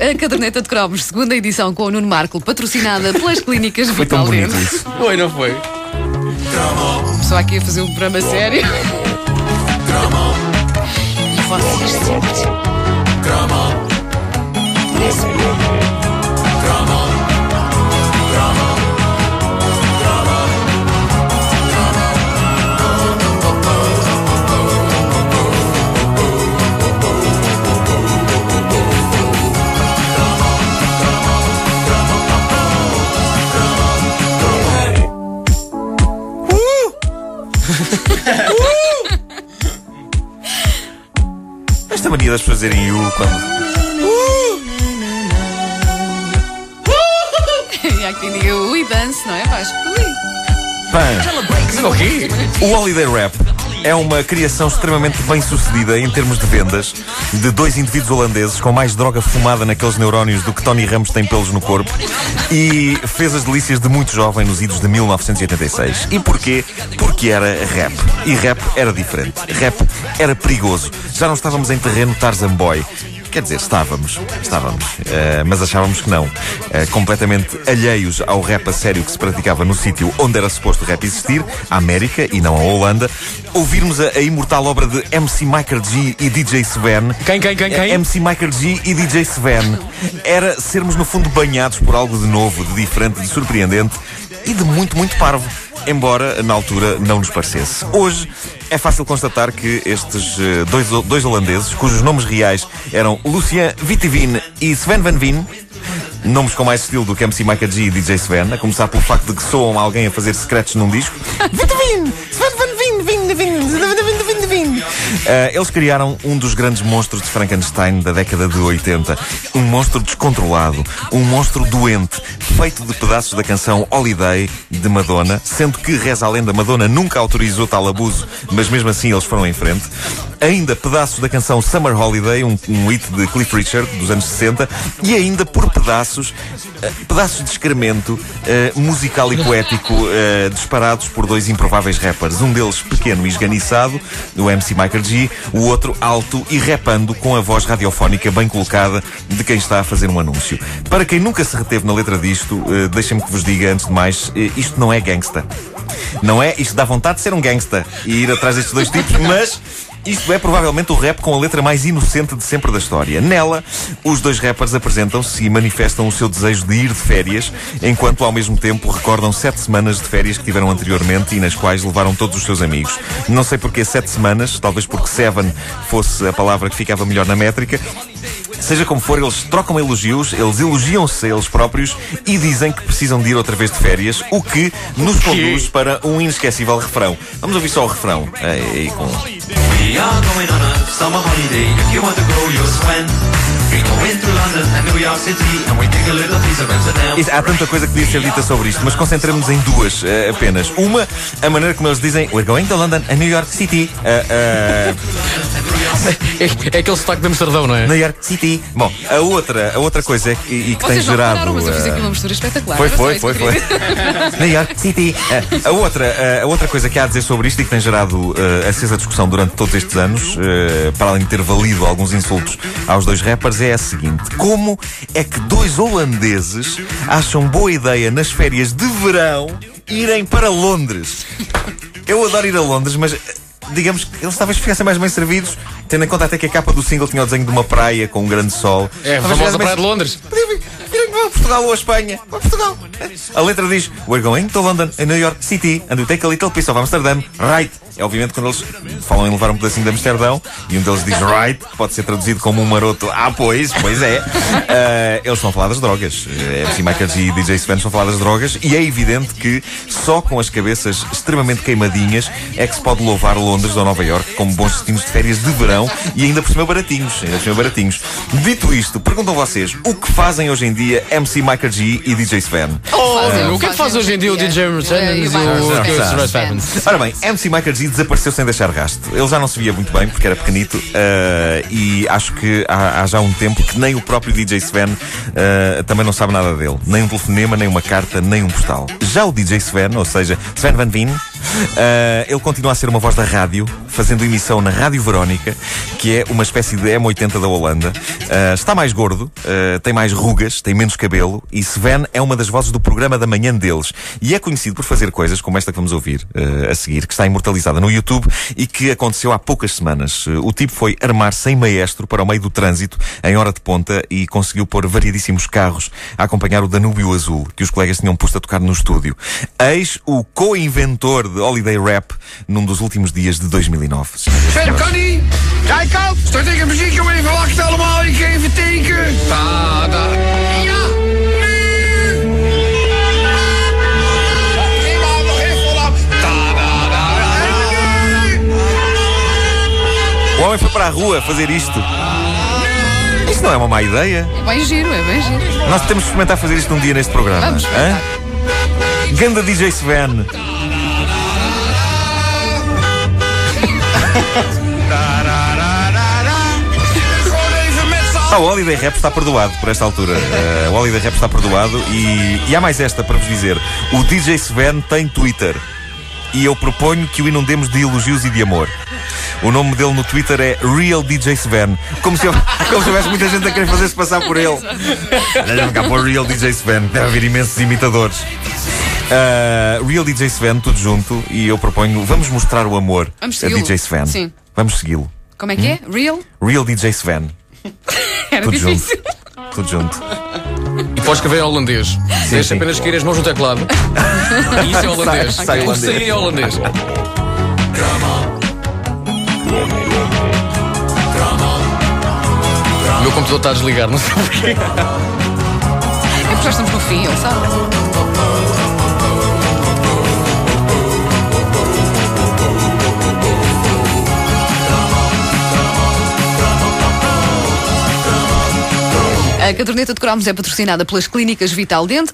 A caderneta de cromos, segunda edição com o Nuno Marco, patrocinada pelas clínicas Foi tão Vital bonito Dente. isso. Foi, não foi? Só aqui a fazer um programa sério. E vocês sempre. Esta mania das pessoas dizerem you quando. E há quem diga ui, dance, não é? Vasco? Ui. Pã. O quê? O Holiday Rap é uma criação extremamente bem sucedida em termos de vendas de dois indivíduos holandeses com mais droga fumada naqueles neurónios do que Tony Ramos tem pelos no corpo e fez as delícias de muito jovem nos idos de 1986. E porquê? Porque era rap. E rap era diferente. Rap era perigoso. Já não estávamos em terreno Tarzan Boy. Quer dizer, estávamos, estávamos, eh, mas achávamos que não. Eh, completamente alheios ao rap a sério que se praticava no sítio onde era suposto o rap existir, a América e não a Holanda, ouvirmos a, a imortal obra de MC Michael G e DJ Sven. Quem, quem, quem, quem? MC Michael G e DJ Sven. Era sermos no fundo banhados por algo de novo, de diferente, de surpreendente e de muito, muito parvo. Embora na altura não nos parecesse. Hoje é fácil constatar que estes eh, dois, dois holandeses, cujos nomes reais eram Lucien Vitivin e Sven Van Veen, Nomes com mais estilo do que MC Michael G e DJ Sven, a começar pelo facto de que soam alguém a fazer secretos num disco. Vitivin! Sven Van Veen! Vin, Vin, Vin, Vin, Vin. Eh, eles criaram um dos grandes monstros de Frankenstein da década de 80. Um monstro descontrolado, um monstro doente, feito de pedaços da canção Holiday de Madonna, sendo que, reza a lenda, Madonna nunca autorizou tal abuso, mas mesmo assim eles foram em frente. Ainda pedaços da canção Summer Holiday, um, um hit de Cliff Richard, dos anos 60, e ainda por pedaços, eh, pedaços de excremento eh, musical e poético eh, disparados por dois improváveis rappers. Um deles pequeno e esganiçado, o MC Michael G, o outro alto e repando com a voz radiofónica bem colocada de quem está a fazer um anúncio. Para quem nunca se reteve na letra disto, eh, deixem-me que vos diga antes de mais, isto não é gangsta. Não é? Isto dá vontade de ser um gangsta e ir atrás destes dois tipos, mas isto é provavelmente o rap com a letra mais inocente de sempre da história. Nela, os dois rappers apresentam-se e manifestam o seu desejo de ir de férias, enquanto ao mesmo tempo recordam sete semanas de férias que tiveram anteriormente e nas quais levaram todos os seus amigos. Não sei porque sete semanas, talvez porque seven fosse a palavra que ficava melhor na métrica. Seja como for, eles trocam elogios, eles elogiam-se a eles próprios e dizem que precisam de ir outra vez de férias, o que nos conduz para um inesquecível refrão. Vamos ouvir só o refrão. Aí, com... We are going on a summer holiday. If you want to go, you'll swim. We go into London and New York City, and we take a little piece of Amsterdam. Isso, há tanta coisa que podia ser dita sobre isto, mas concentremos em duas eh, apenas. Uma, a maneira como eles dizem We're going to London and New York City. Eh, eh, É, é aquele sotaque de Amsterdão, não é? New York City. Bom, a outra, a outra coisa é que, e que tem Vocês não gerado. repararam, mas eu fiz aqui uma mistura espetacular. Foi, foi, foi, foi. New York City. A, outra, a outra coisa que há a dizer sobre isto e que tem gerado acesa discussão durante todos estes anos, para além de ter valido alguns insultos aos dois rappers, é a seguinte: como é que dois holandeses acham boa ideia nas férias de verão irem para Londres? Eu adoro ir a Londres, mas. eh, Digamos que eles talvez ficassem mais bem servidos, tendo em conta até que a capa do single tinha o desenho de uma praia com um grande sol. É a famosa ficassem praia de mais- Londres. Portugal ou a Espanha. Para Portugal. A letra diz: We're going to London and New York City and we take a little piece of Amsterdam. Right. É obviamente quando eles falam em levar um pedacinho de Amsterdão e um deles diz right, que pode ser traduzido como um maroto. Ah, pois, pois é. Ah, eles estão a falar das drogas. Uh, MC Michaels e DJ Sven estão a falar das drogas e é evidente que só com as cabeças extremamente queimadinhas é que se pode louvar Londres ou Nova York como bons destinos de férias de verão e ainda por cima baratinhos. Ainda por cima baratinhos. Dito isto, perguntam vocês o que fazem hoje em dia MC Michael G e DJ Sven? Fazem, o que é que faz fazem hoje em dia o DJ Mercedes e vai- o Happens? Ora bem, MC Michael G desapareceu sem deixar rastro. Ele já não se via muito bem porque era pequenito eh, e acho que há, há já um tempo que nem o próprio DJ Sven eh, também não sabe nada dele. Nem um telefonema, nem uma carta, nem um postal. Já o DJ Sven, ou seja, Sven Van Veen, Uh, ele continua a ser uma voz da rádio, fazendo emissão na Rádio Verónica, que é uma espécie de M80 da Holanda. Uh, está mais gordo, uh, tem mais rugas, tem menos cabelo e Sven é uma das vozes do programa da manhã deles. E é conhecido por fazer coisas como esta que vamos ouvir a seguir, que está imortalizada no YouTube e que aconteceu há poucas semanas. o tipo foi armar sem maestro para o meio do trânsito em hora de ponta e conseguiu pôr variadíssimos carros a acompanhar o Danúbio Azul, que os colegas tinham posto a tocar no estúdio. Eis o co-inventor de Holiday Rap num dos últimos dias de 2009. Sven, kan niet? Kijk op! Start ik een muziekje om even wachten allemaal. Ik even teken. Da, da. Ja! O homem foi para a rua fazer isto. Isto não é uma má ideia. É bem giro, é bem giro. Nós temos que experimentar fazer isto um dia neste programa. Vamos? Ganda DJ Sven. Ah, o Holiday Rap está perdoado por esta altura. Eh, o Holiday Rap está perdoado e, e há mais esta para vos dizer. O DJ Sven tem Twitter. E eu proponho que o inundemos de elogios e de amor. O nome dele no Twitter é Real DJ Sven. Como se, eu, como se houvesse muita gente a querer fazer-se passar por ele. Olha cá para o Real DJ Sven. Deve haver imensos imitadores. Uh, Real DJ Sven, tudo junto. E eu proponho, vamos mostrar o amor Vamos a. DJ Sven. Sim. Vamos segui-lo. Como é que é? Real? Real DJ Sven. Era Tudo difícil. junto. Tudo junto. E podes escrever em holandês. Deixa sim. apenas cair as mãos no teclado. E isso é holandês. Sai- sai holandês. sair é holandês. O meu computador está a desligar, não sei porquê. É porque já estamos no fim, ele sabe. A caderneta de cromos é patrocinada pelas clínicas Vital Dente.